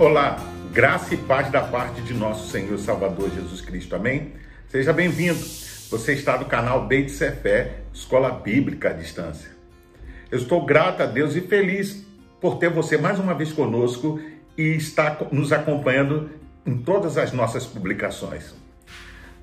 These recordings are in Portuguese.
Olá, graça e paz da parte de nosso Senhor Salvador Jesus Cristo. Amém? Seja bem-vindo. Você está no canal Beit Fé, Escola Bíblica à Distância. Eu estou grato a Deus e feliz por ter você mais uma vez conosco e estar nos acompanhando em todas as nossas publicações.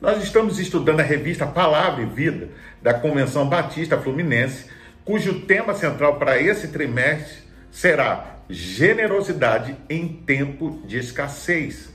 Nós estamos estudando a revista Palavra e Vida da Convenção Batista Fluminense, cujo tema central para esse trimestre será generosidade em tempo de escassez.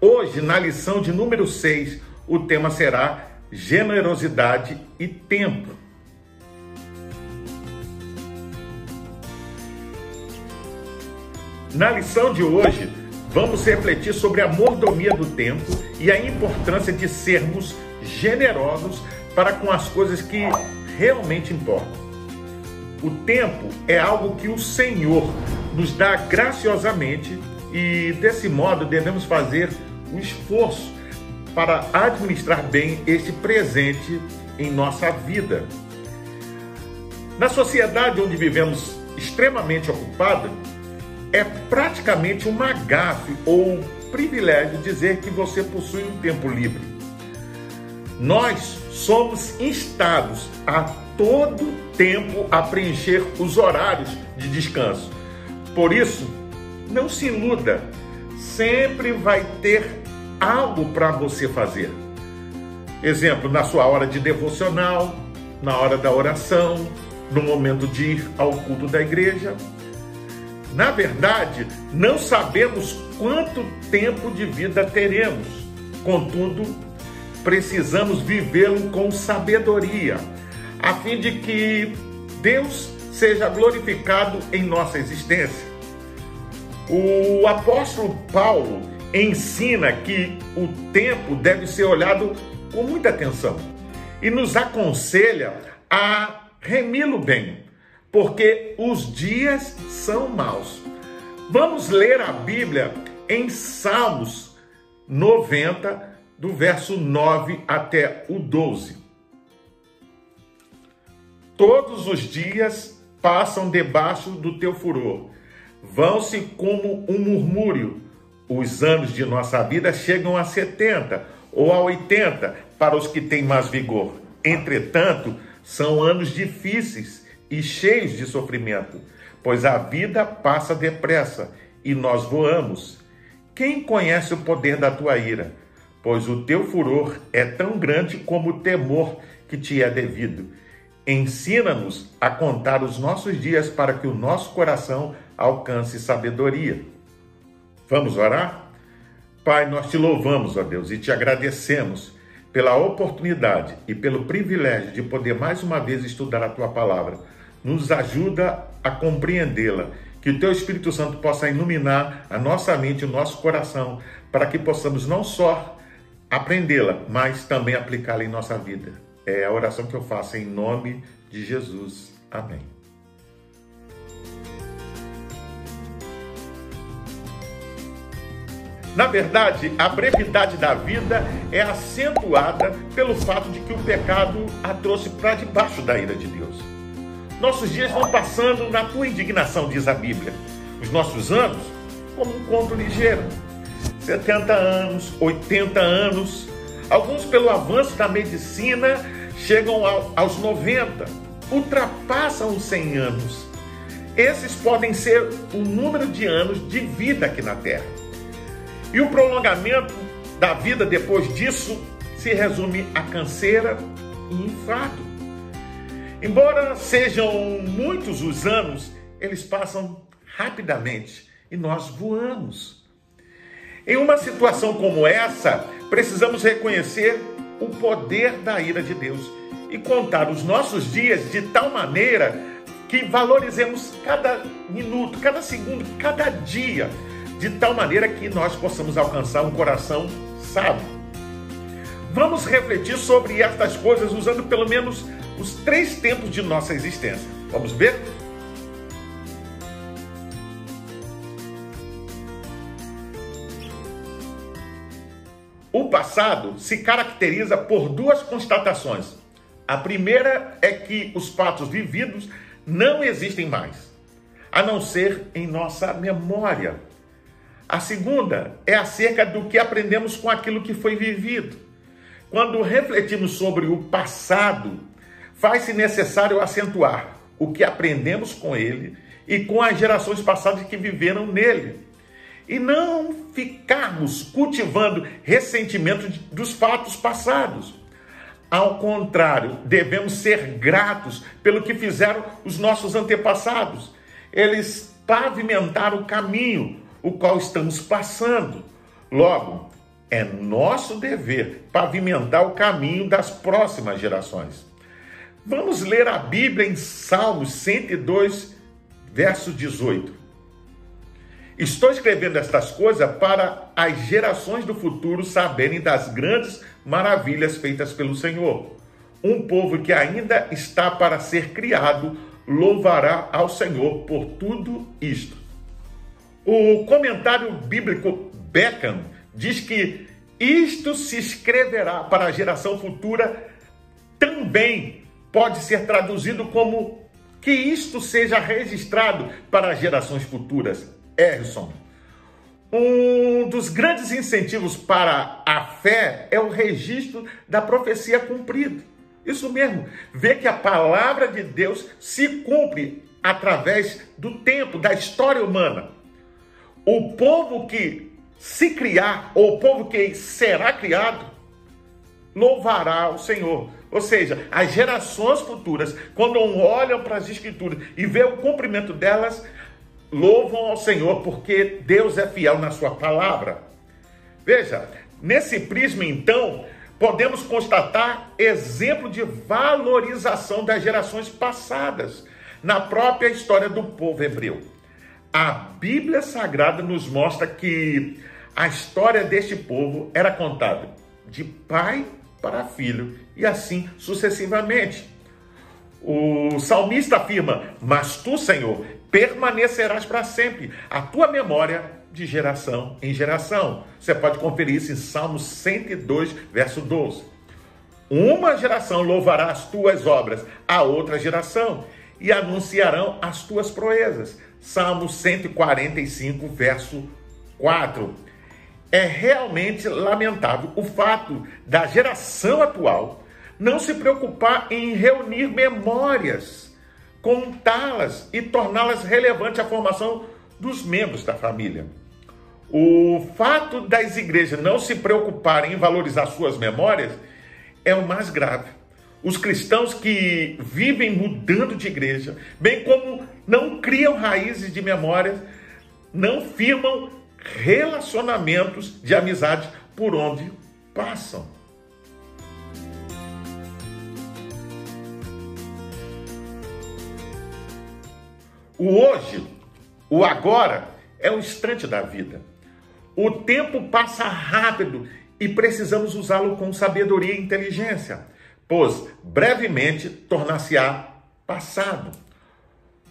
Hoje, na lição de número 6, o tema será generosidade e tempo. Na lição de hoje, vamos refletir sobre a mordomia do tempo e a importância de sermos generosos para com as coisas que realmente importam. O tempo é algo que o Senhor nos dá graciosamente e desse modo devemos fazer o esforço para administrar bem este presente em nossa vida. Na sociedade onde vivemos extremamente ocupada, é praticamente uma gafe ou privilégio dizer que você possui um tempo livre. Nós somos instados a todo tempo a preencher os horários de descanso. Por isso, não se iluda, sempre vai ter algo para você fazer. Exemplo, na sua hora de devocional, na hora da oração, no momento de ir ao culto da igreja. Na verdade, não sabemos quanto tempo de vida teremos. Contudo, precisamos vivê-lo com sabedoria, a fim de que Deus seja glorificado em nossa existência. O apóstolo Paulo ensina que o tempo deve ser olhado com muita atenção e nos aconselha a remi-lo bem, porque os dias são maus. Vamos ler a Bíblia em Salmos 90, do verso 9 até o 12. Todos os dias passam debaixo do teu furor. Vão-se como um murmúrio. Os anos de nossa vida chegam a 70 ou a 80 para os que têm mais vigor. Entretanto, são anos difíceis e cheios de sofrimento, pois a vida passa depressa e nós voamos. Quem conhece o poder da tua ira? Pois o teu furor é tão grande como o temor que te é devido. Ensina-nos a contar os nossos dias para que o nosso coração alcance sabedoria. Vamos orar? Pai, nós te louvamos, ó Deus, e te agradecemos pela oportunidade e pelo privilégio de poder mais uma vez estudar a tua palavra. Nos ajuda a compreendê-la, que o teu Espírito Santo possa iluminar a nossa mente, o nosso coração, para que possamos não só aprendê-la, mas também aplicá-la em nossa vida. É a oração que eu faço em nome de Jesus. Amém. Na verdade, a brevidade da vida é acentuada pelo fato de que o pecado a trouxe para debaixo da ira de Deus. Nossos dias vão passando na tua indignação, diz a Bíblia. Os nossos anos, como um conto ligeiro. 70 anos, 80 anos, alguns pelo avanço da medicina chegam aos 90, ultrapassam os 100 anos. Esses podem ser o número de anos de vida aqui na Terra. E o prolongamento da vida depois disso se resume a canseira e infarto. Embora sejam muitos os anos, eles passam rapidamente e nós voamos. Em uma situação como essa, precisamos reconhecer o poder da ira de Deus e contar os nossos dias de tal maneira que valorizemos cada minuto, cada segundo, cada dia, de tal maneira que nós possamos alcançar um coração sábio. Vamos refletir sobre estas coisas usando pelo menos os três tempos de nossa existência. Vamos ver? O passado se caracteriza por duas constatações. A primeira é que os fatos vividos não existem mais, a não ser em nossa memória. A segunda é acerca do que aprendemos com aquilo que foi vivido. Quando refletimos sobre o passado, faz-se necessário acentuar o que aprendemos com ele e com as gerações passadas que viveram nele. E não ficarmos cultivando ressentimento dos fatos passados. Ao contrário, devemos ser gratos pelo que fizeram os nossos antepassados. Eles pavimentaram o caminho o qual estamos passando. Logo, é nosso dever pavimentar o caminho das próximas gerações. Vamos ler a Bíblia em Salmos 102, verso 18. Estou escrevendo estas coisas para as gerações do futuro saberem das grandes maravilhas feitas pelo Senhor. Um povo que ainda está para ser criado louvará ao Senhor por tudo isto. O comentário bíblico Beckham diz que isto se escreverá para a geração futura, também pode ser traduzido como que isto seja registrado para as gerações futuras. Erson. Um dos grandes incentivos para a fé é o registro da profecia cumprida. Isso mesmo, ver que a palavra de Deus se cumpre através do tempo, da história humana. O povo que se criar, ou o povo que será criado, louvará o Senhor. Ou seja, as gerações futuras, quando olham para as Escrituras e vê o cumprimento delas, louvam ao Senhor porque Deus é fiel na sua palavra. Veja, nesse prisma então, podemos constatar exemplo de valorização das gerações passadas na própria história do povo hebreu. A Bíblia Sagrada nos mostra que a história deste povo era contada de pai para filho e assim sucessivamente. O salmista afirma: Mas tu, Senhor, permanecerás para sempre, a tua memória de geração em geração. Você pode conferir isso em Salmo 102, verso 12. Uma geração louvará as tuas obras, a outra geração, e anunciarão as tuas proezas. Salmo 145, verso 4. É realmente lamentável o fato da geração atual não se preocupar em reunir memórias, contá-las e torná-las relevantes à formação dos membros da família. O fato das igrejas não se preocuparem em valorizar suas memórias é o mais grave. Os cristãos que vivem mudando de igreja, bem como não criam raízes de memórias, não firmam relacionamentos de amizade por onde passam. O hoje, o agora, é o instante da vida. O tempo passa rápido e precisamos usá-lo com sabedoria e inteligência, pois brevemente tornar-se-á passado.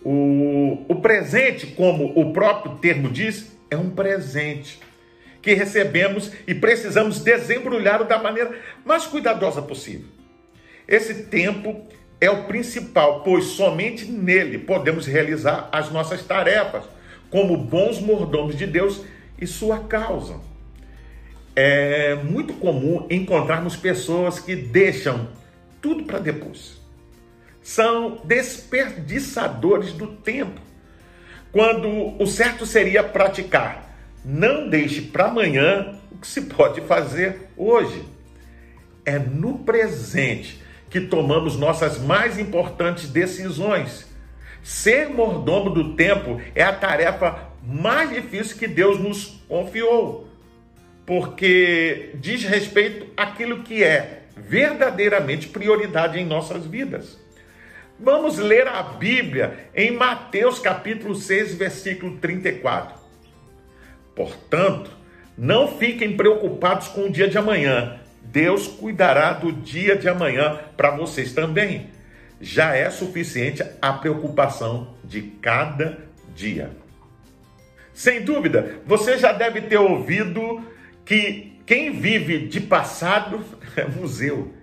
O, o presente, como o próprio termo diz, é um presente que recebemos e precisamos desembrulhar da maneira mais cuidadosa possível. Esse tempo é o principal, pois somente nele podemos realizar as nossas tarefas como bons mordomos de Deus e sua causa. É muito comum encontrarmos pessoas que deixam tudo para depois. São desperdiçadores do tempo. Quando o certo seria praticar, não deixe para amanhã o que se pode fazer hoje. É no presente que tomamos nossas mais importantes decisões. Ser mordomo do tempo é a tarefa mais difícil que Deus nos confiou, porque diz respeito àquilo que é verdadeiramente prioridade em nossas vidas. Vamos ler a Bíblia em Mateus capítulo 6, versículo 34. Portanto, não fiquem preocupados com o dia de amanhã, Deus cuidará do dia de amanhã para vocês também. Já é suficiente a preocupação de cada dia. Sem dúvida, você já deve ter ouvido que quem vive de passado é museu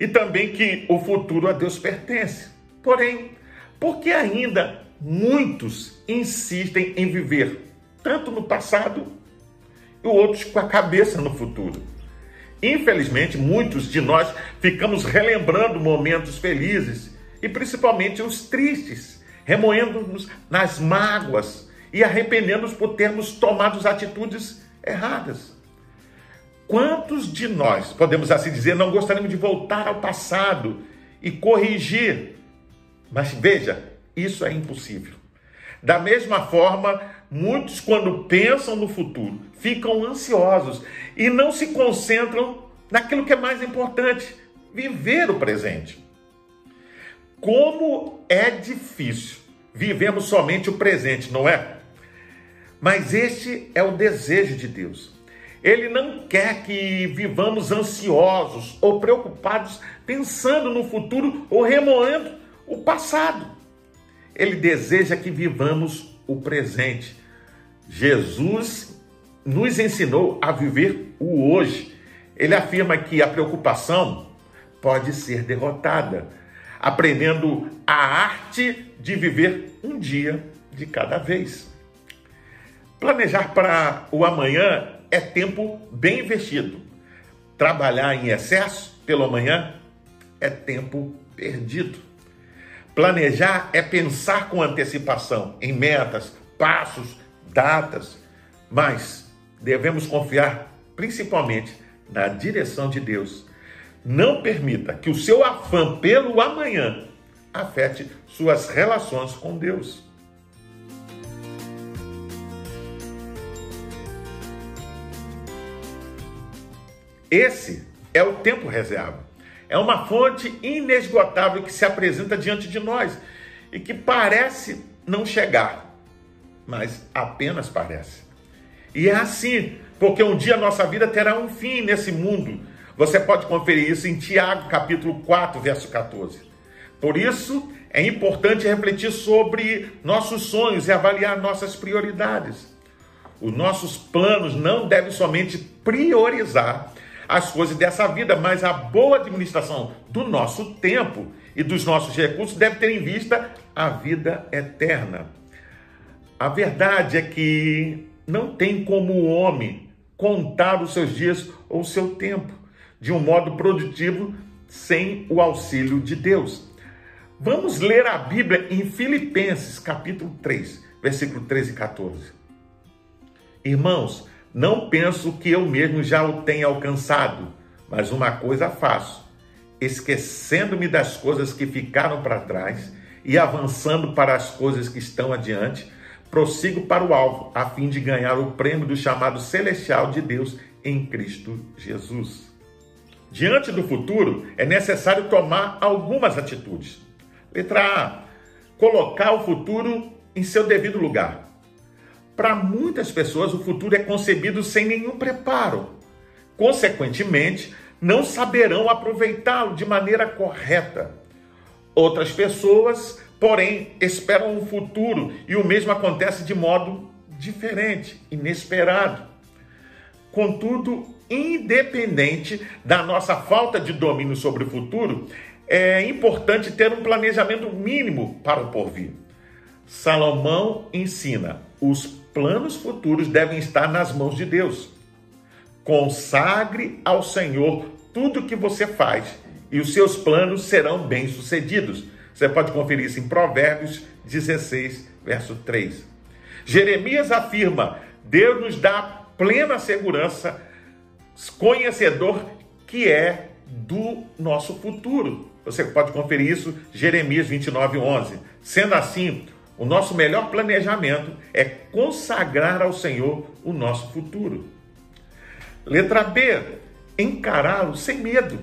e também que o futuro a Deus pertence. Porém, por que ainda muitos insistem em viver tanto no passado e outros com a cabeça no futuro. Infelizmente, muitos de nós ficamos relembrando momentos felizes e principalmente os tristes, remoendo-nos nas mágoas e arrependendo-nos por termos tomado atitudes erradas. Quantos de nós, podemos assim dizer, não gostaríamos de voltar ao passado e corrigir? Mas veja, isso é impossível. Da mesma forma, muitos, quando pensam no futuro, ficam ansiosos e não se concentram naquilo que é mais importante: viver o presente. Como é difícil vivemos somente o presente, não é? Mas este é o desejo de Deus. Ele não quer que vivamos ansiosos ou preocupados pensando no futuro ou remoendo o passado. Ele deseja que vivamos o presente. Jesus nos ensinou a viver o hoje. Ele afirma que a preocupação pode ser derrotada, aprendendo a arte de viver um dia de cada vez. Planejar para o amanhã é tempo bem investido. Trabalhar em excesso pelo amanhã é tempo perdido. Planejar é pensar com antecipação em metas, passos, datas, mas devemos confiar principalmente na direção de Deus. Não permita que o seu afã pelo amanhã afete suas relações com Deus. Esse é o tempo reserva. É uma fonte inesgotável que se apresenta diante de nós e que parece não chegar, mas apenas parece. E é assim, porque um dia a nossa vida terá um fim nesse mundo. Você pode conferir isso em Tiago, capítulo 4, verso 14. Por isso, é importante refletir sobre nossos sonhos e avaliar nossas prioridades. Os nossos planos não devem somente priorizar as coisas dessa vida, mas a boa administração do nosso tempo e dos nossos recursos deve ter em vista a vida eterna. A verdade é que não tem como o homem contar os seus dias ou o seu tempo de um modo produtivo sem o auxílio de Deus. Vamos ler a Bíblia em Filipenses, capítulo 3, versículo 13 e 14. Irmãos, não penso que eu mesmo já o tenha alcançado, mas uma coisa faço, esquecendo-me das coisas que ficaram para trás e avançando para as coisas que estão adiante, prossigo para o alvo, a fim de ganhar o prêmio do chamado celestial de Deus em Cristo Jesus. Diante do futuro, é necessário tomar algumas atitudes. Letra A: colocar o futuro em seu devido lugar. Para muitas pessoas, o futuro é concebido sem nenhum preparo. Consequentemente, não saberão aproveitá-lo de maneira correta. Outras pessoas, porém, esperam o futuro e o mesmo acontece de modo diferente, inesperado. Contudo, independente da nossa falta de domínio sobre o futuro, é importante ter um planejamento mínimo para o porvir. Salomão ensina: os planos futuros devem estar nas mãos de Deus. Consagre ao Senhor tudo o que você faz e os seus planos serão bem-sucedidos. Você pode conferir isso em Provérbios 16, verso 3. Jeremias afirma: Deus nos dá plena segurança, conhecedor que é do nosso futuro. Você pode conferir isso, Jeremias 29, 11. Sendo assim, o nosso melhor planejamento é consagrar ao Senhor o nosso futuro. Letra B, encará-lo sem medo.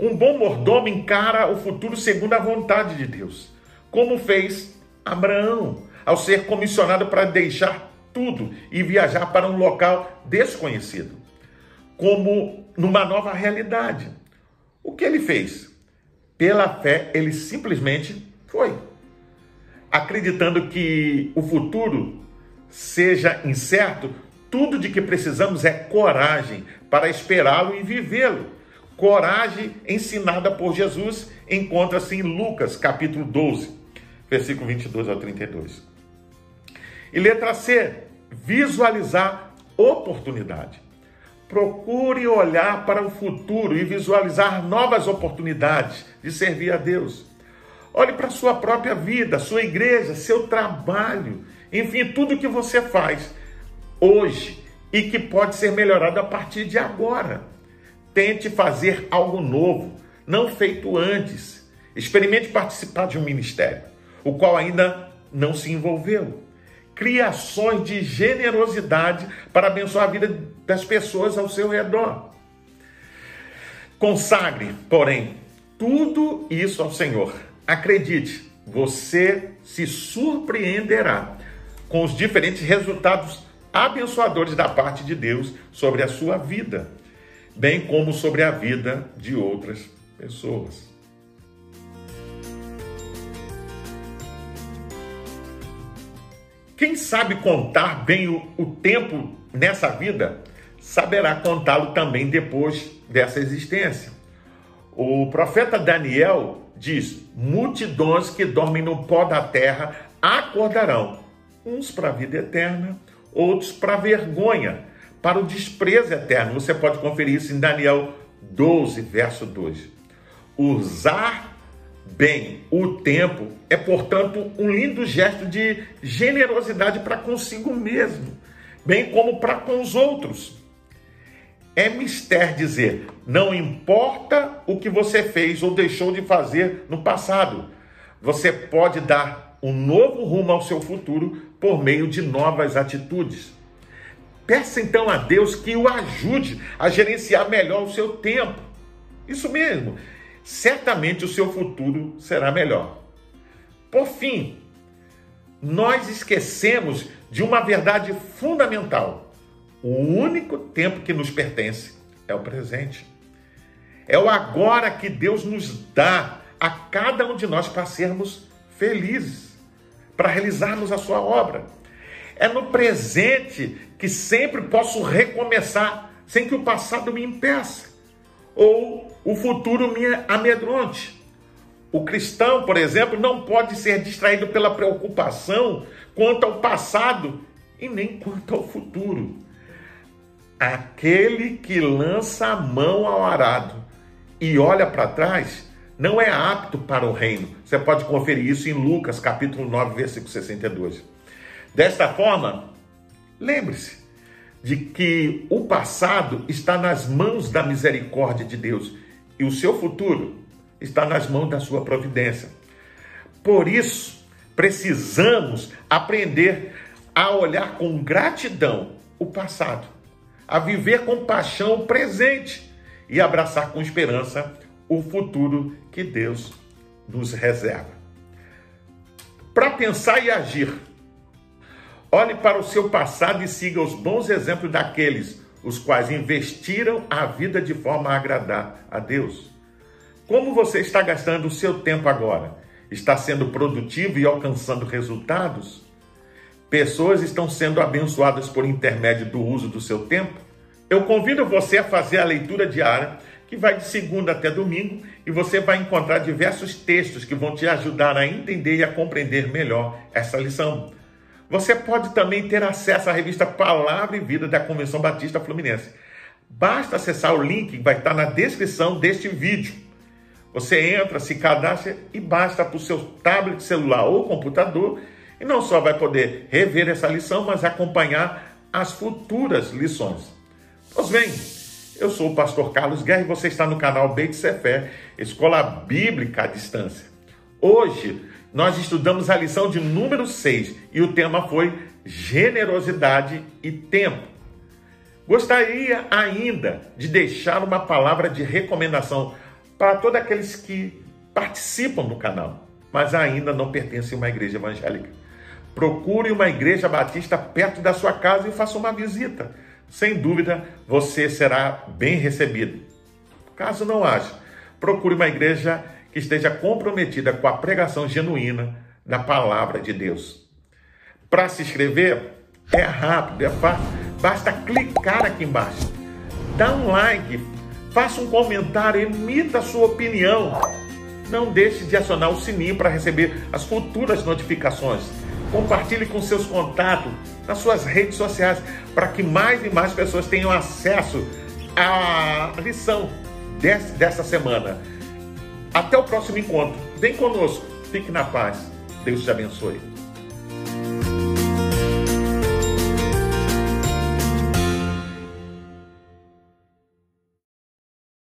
Um bom mordomo encara o futuro segundo a vontade de Deus, como fez Abraão ao ser comissionado para deixar tudo e viajar para um local desconhecido, como numa nova realidade. O que ele fez? Pela fé, ele simplesmente foi acreditando que o futuro seja incerto, tudo de que precisamos é coragem para esperá-lo e vivê-lo. Coragem ensinada por Jesus encontra-se em Lucas, capítulo 12, versículo 22 ao 32. E letra C, visualizar oportunidade. Procure olhar para o futuro e visualizar novas oportunidades de servir a Deus. Olhe para a sua própria vida, sua igreja, seu trabalho, enfim, tudo que você faz hoje e que pode ser melhorado a partir de agora. Tente fazer algo novo, não feito antes. Experimente participar de um ministério, o qual ainda não se envolveu. Crie ações de generosidade para abençoar a vida das pessoas ao seu redor. Consagre, porém, tudo isso ao Senhor. Acredite, você se surpreenderá com os diferentes resultados abençoadores da parte de Deus sobre a sua vida, bem como sobre a vida de outras pessoas. Quem sabe contar bem o, o tempo nessa vida, saberá contá-lo também depois dessa existência. O profeta Daniel diz: multidões que dormem no pó da terra acordarão, uns para a vida eterna, outros para a vergonha, para o desprezo eterno. Você pode conferir isso em Daniel 12, verso 2. Usar bem o tempo é, portanto, um lindo gesto de generosidade para consigo mesmo, bem como para com os outros. É mister dizer, não importa o que você fez ou deixou de fazer no passado, você pode dar um novo rumo ao seu futuro por meio de novas atitudes. Peça então a Deus que o ajude a gerenciar melhor o seu tempo. Isso mesmo, certamente o seu futuro será melhor. Por fim, nós esquecemos de uma verdade fundamental. O único tempo que nos pertence é o presente. É o agora que Deus nos dá a cada um de nós para sermos felizes, para realizarmos a sua obra. É no presente que sempre posso recomeçar sem que o passado me impeça ou o futuro me amedronte. O cristão, por exemplo, não pode ser distraído pela preocupação quanto ao passado e nem quanto ao futuro. Aquele que lança a mão ao arado e olha para trás não é apto para o reino. Você pode conferir isso em Lucas, capítulo 9, versículo 62. Desta forma, lembre-se, de que o passado está nas mãos da misericórdia de Deus e o seu futuro está nas mãos da sua providência. Por isso, precisamos aprender a olhar com gratidão o passado, a viver com paixão o presente e abraçar com esperança o futuro que Deus nos reserva. Para pensar e agir, Olhe para o seu passado e siga os bons exemplos daqueles os quais investiram a vida de forma a agradar a Deus. Como você está gastando o seu tempo agora? Está sendo produtivo e alcançando resultados? Pessoas estão sendo abençoadas por intermédio do uso do seu tempo? Eu convido você a fazer a leitura diária, que vai de segunda até domingo, e você vai encontrar diversos textos que vão te ajudar a entender e a compreender melhor essa lição. Você pode também ter acesso à revista Palavra e Vida da Convenção Batista Fluminense. Basta acessar o link que vai estar na descrição deste vídeo. Você entra, se cadastra e basta para o seu tablet, celular ou computador e não só vai poder rever essa lição, mas acompanhar as futuras lições. Pois bem, eu sou o pastor Carlos Guerra e você está no canal Beit Sefer, Escola Bíblica à Distância. Hoje nós estudamos a lição de número 6 e o tema foi generosidade e tempo. Gostaria ainda de deixar uma palavra de recomendação para todos aqueles que participam do canal, mas ainda não pertencem a uma igreja evangélica. Procure uma igreja batista perto da sua casa e faça uma visita. Sem dúvida, você será bem recebido. Caso não haja, procure uma igreja que esteja comprometida com a pregação genuína da palavra de Deus. Para se inscrever, é rápido, é fácil, basta clicar aqui embaixo, dá um like, faça um comentário, emita a sua opinião. Não deixe de acionar o sininho para receber as futuras notificações. compartilhe com seus contatos, nas suas redes sociais, para que mais e mais pessoas tenham acesso à lição dessa semana. Até o próximo encontro. Vem conosco. Fique na paz. Deus te abençoe.